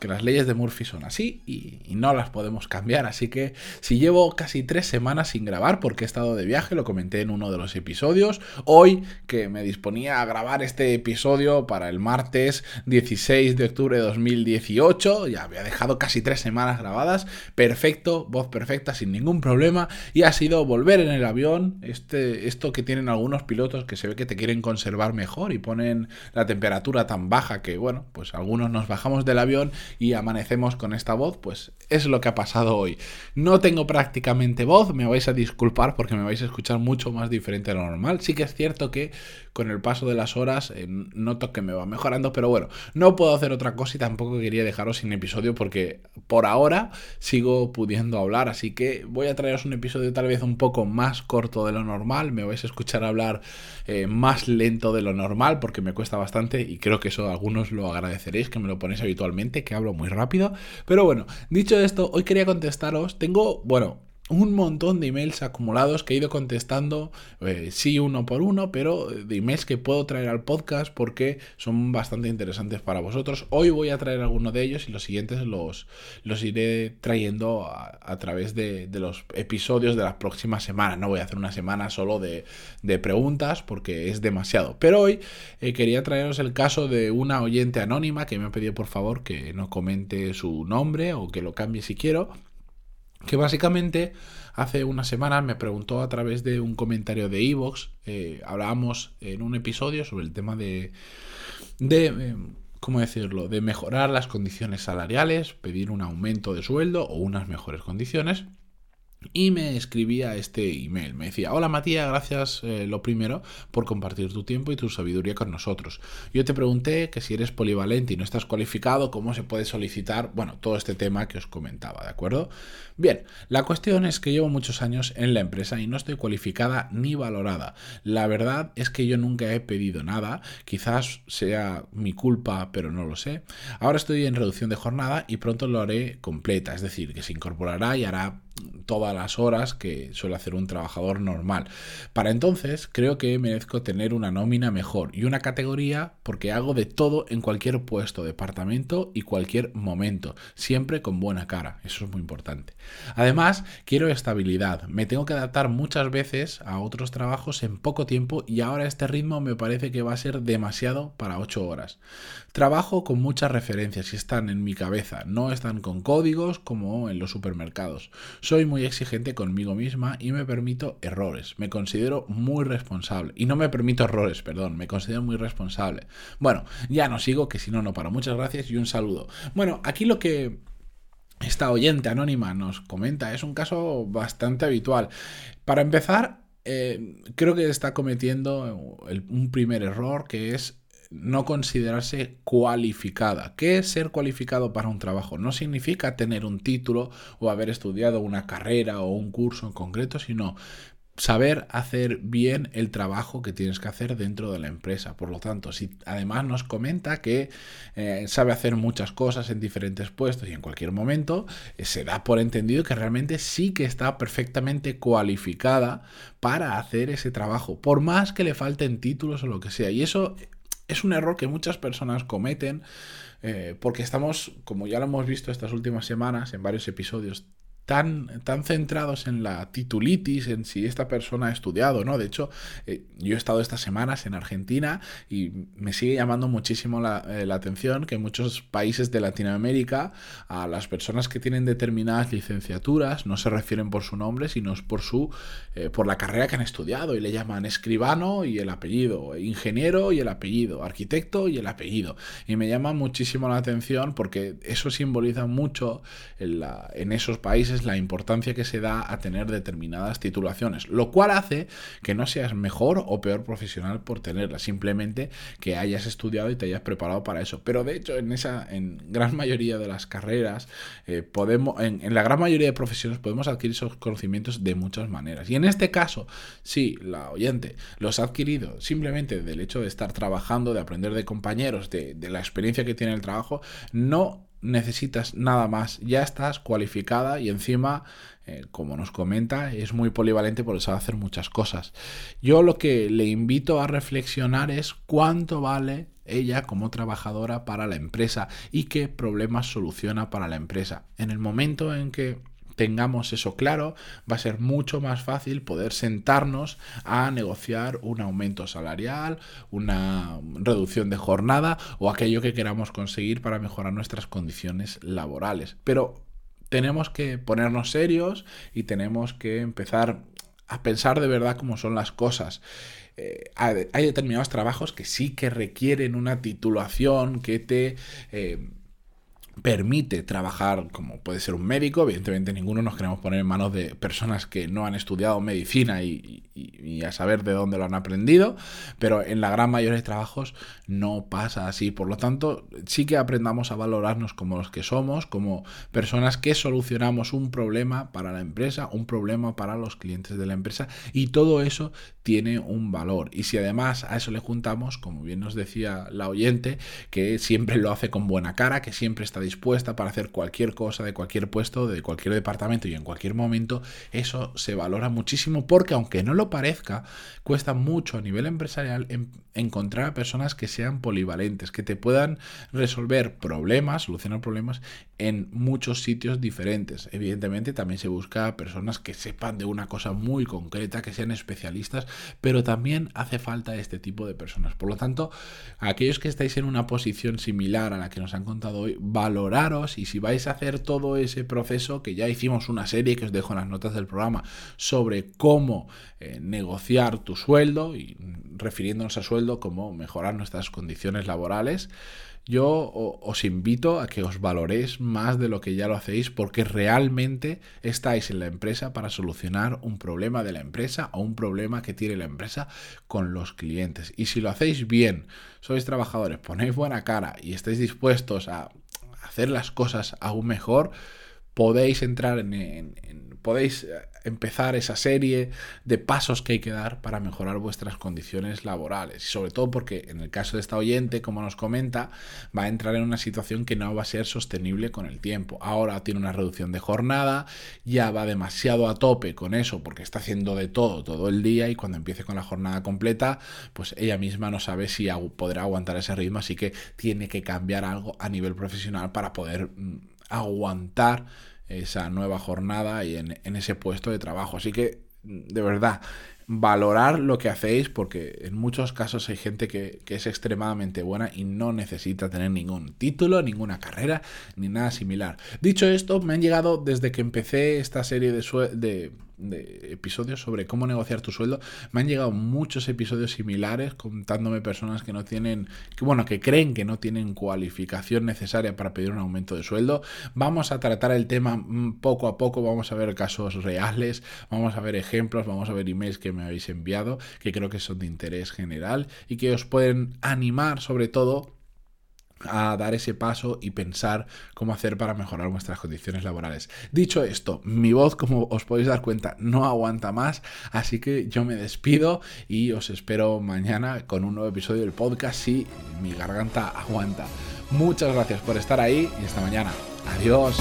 que las leyes de Murphy son así y, no las podemos cambiar. Así que si llevo casi tres semanas sin grabar porque he estado de viaje, lo comenté en uno de los episodios, hoy que me disponía a grabar este episodio para el martes 16 de octubre de 2018, ya había dejado casi tres semanas grabadas, perfecto, voz perfecta, sin ningún problema, y ha sido volver en el avión, este, esto que tienen algunos pilotos que se ve que te quieren conservar mejor y ponen la temperatura tan baja que, bueno, pues algunos nos bajamos del avión y amanecemos con esta voz, pues es lo que ha pasado hoy. No tengo prácticamente voz, me vais a disculpar porque me vais a escuchar mucho más diferente de lo normal. Sí que es cierto que con el paso de las horas eh, noto que me va mejorando, pero bueno, no puedo hacer otra cosa y tampoco quería dejaros sin episodio porque por ahora sigo pudiendo hablar, así que voy a traeros un episodio tal vez un poco más corto de lo normal, me vais a escuchar hablar eh, más lento de lo normal porque me cuesta bastante y creo que eso algunos lo agradeceréis, que me lo ponéis habitualmente, que hablo muy rápido, pero bueno, dicho esto, hoy quería contestaros, tengo, bueno, un montón de emails acumulados que he ido contestando, eh, sí uno por uno, pero de emails que puedo traer al podcast porque son bastante interesantes para vosotros. Hoy voy a traer alguno de ellos y los siguientes los, los iré trayendo a, través de, los episodios de las próximas semanas. No voy a hacer una semana solo de, preguntas porque es demasiado. Pero hoy eh, quería traeros el caso de una oyente anónima que me ha pedido por favor que no comente su nombre o que lo cambie si quiero que básicamente hace unas semanas me preguntó a través de un comentario de Evox, eh, hablábamos en un episodio sobre el tema de, de eh, ¿cómo decirlo?, de mejorar las condiciones salariales, pedir un aumento de sueldo o unas mejores condiciones. Y me escribía este email. Me decía, hola Matías, gracias eh, lo primero por compartir tu tiempo y tu sabiduría con nosotros. Yo te pregunté que si eres polivalente y no estás cualificado, ¿cómo se puede solicitar? Bueno, todo este tema que os comentaba, ¿de acuerdo? Bien, la cuestión es que llevo muchos años en la empresa y no estoy cualificada ni valorada. La verdad es que yo nunca he pedido nada, quizás sea mi culpa, pero no lo sé. Ahora estoy en reducción de jornada y pronto lo haré completa, es decir, que se incorporará y hará todas las horas que suele hacer un trabajador normal. Para entonces creo que merezco tener una nómina mejor y una categoría porque hago de todo en cualquier puesto, departamento y cualquier momento, siempre con buena cara, eso es muy importante. Además, quiero estabilidad, me tengo que adaptar muchas veces a otros trabajos en poco tiempo y ahora este ritmo me parece que va a ser demasiado para 8 horas. Trabajo con muchas referencias y están en mi cabeza, no están con códigos como en los supermercados. Soy muy exigente conmigo misma y me permito errores. Me considero muy responsable. Y no me permito errores, perdón, me considero muy responsable. Bueno, ya no sigo, que si no, no para. Muchas gracias y un saludo. Bueno, aquí lo que esta oyente anónima nos comenta es un caso bastante habitual. Para empezar, eh, creo que está cometiendo un primer error que es no considerarse cualificada. ¿Qué es ser cualificado para un trabajo? No significa tener un título o haber estudiado una carrera o un curso en concreto, sino saber hacer bien el trabajo que tienes que hacer dentro de la empresa. Por lo tanto, si además nos comenta que eh, sabe hacer muchas cosas en diferentes puestos y en cualquier momento, eh, se da por entendido que realmente sí que está perfectamente cualificada para hacer ese trabajo, por más que le falten títulos o lo que sea. Y eso es un error que muchas personas cometen eh, porque estamos, como ya lo hemos visto estas últimas semanas en varios episodios, tan, tan centrados en la titulitis, en si esta persona ha estudiado, ¿no? De hecho, eh, yo he estado estas semanas en Argentina y me sigue llamando muchísimo la, eh, atención que en muchos países de Latinoamérica a las personas que tienen determinadas licenciaturas no se refieren por su nombre, sino por su eh, por la carrera que han estudiado y le llaman escribano y el apellido, ingeniero y el apellido, arquitecto y el apellido. Y me llama muchísimo la atención porque eso simboliza mucho en, la, en esos países veces la importancia que se da a tener determinadas titulaciones, lo cual hace que no seas mejor o peor profesional por tenerlas, simplemente que hayas estudiado y te hayas preparado para eso. Pero de hecho, en esa, en gran mayoría de las carreras, eh, podemos, en, la gran mayoría de profesiones podemos adquirir esos conocimientos de muchas maneras. Y en este caso, si la oyente los ha adquirido simplemente del hecho de estar trabajando, de aprender de compañeros, de la experiencia que tiene el trabajo, no necesitas nada más, ya estás cualificada y encima, eh, como nos comenta, es muy polivalente porque sabe hacer muchas cosas. Yo lo que le invito a reflexionar es cuánto vale ella como trabajadora para la empresa y qué problemas soluciona para la empresa. En el momento en que tengamos eso claro, va a ser mucho más fácil poder sentarnos a negociar un aumento salarial, una reducción de jornada o aquello que queramos conseguir para mejorar nuestras condiciones laborales. Pero tenemos que ponernos serios y tenemos que empezar a pensar de verdad cómo son las cosas. Eh, hay determinados trabajos que sí que requieren una titulación que te... Eh, permite trabajar como puede ser un médico, evidentemente ninguno nos queremos poner en manos de personas que no han estudiado medicina y, a saber de dónde lo han aprendido, pero en la gran mayoría de trabajos no pasa así, por lo tanto sí que aprendamos a valorarnos como los que somos, como personas que solucionamos un problema para la empresa, un problema para los clientes de la empresa y todo eso tiene un valor. Y si además a eso le juntamos, como bien nos decía la oyente, que siempre lo hace con buena cara, que siempre está dispuesta para hacer cualquier cosa de cualquier puesto, de cualquier departamento y en cualquier momento, eso se valora muchísimo porque aunque no lo parezca, cuesta mucho a nivel empresarial encontrar a personas que sean polivalentes, que te puedan resolver problemas, solucionar problemas en muchos sitios diferentes. Evidentemente también se busca personas que sepan de una cosa muy concreta, que sean especialistas, pero también hace falta este tipo de personas. Por lo tanto, aquellos que estáis en una posición similar a la que nos han contado hoy, valoraros y si vais a hacer todo ese proceso, que ya hicimos una serie que os dejo en las notas del programa sobre cómo eh, negociar tu sueldo y refiriéndonos a sueldo, cómo mejorar nuestras condiciones laborales, yo os invito a que os valoréis más de lo que ya lo hacéis porque realmente estáis en la empresa para solucionar un problema de la empresa o un problema que tiene la empresa con los clientes. Y si lo hacéis bien, sois trabajadores, ponéis buena cara y estáis dispuestos a hacer las cosas aún mejor, podéis entrar en, podéis eh, empezar esa serie de pasos que hay que dar para mejorar vuestras condiciones laborales. Y sobre todo porque en el caso de esta oyente, como nos comenta, va a entrar en una situación que no va a ser sostenible con el tiempo. Ahora tiene una reducción de jornada, ya va demasiado a tope con eso porque está haciendo de todo todo el día y cuando empiece con la jornada completa, pues ella misma no sabe si podrá aguantar ese ritmo, así que tiene que cambiar algo a nivel profesional para poder mm, aguantar esa nueva jornada y en, ese puesto de trabajo. Así que, de verdad, valorar lo que hacéis porque en muchos casos hay gente que, es extremadamente buena y no necesita tener ningún título, ninguna carrera ni nada similar. Dicho esto, me han llegado desde que empecé esta serie de, de de episodios sobre cómo negociar tu sueldo. Me han llegado muchos episodios similares contándome personas que no tienen, que bueno, que creen que no tienen cualificación necesaria para pedir un aumento de sueldo. Vamos a tratar el tema mm, poco a poco, vamos a ver casos reales, vamos a ver ejemplos, vamos a ver emails que me habéis enviado, que creo que son de interés general y que os pueden animar sobre todo a dar ese paso y pensar cómo hacer para mejorar vuestras condiciones laborales. Dicho esto, mi voz, como os podéis dar cuenta, no aguanta más, así que yo me despido y os espero mañana con un nuevo episodio del podcast si mi garganta aguanta. Muchas gracias por estar ahí y hasta mañana. Adiós.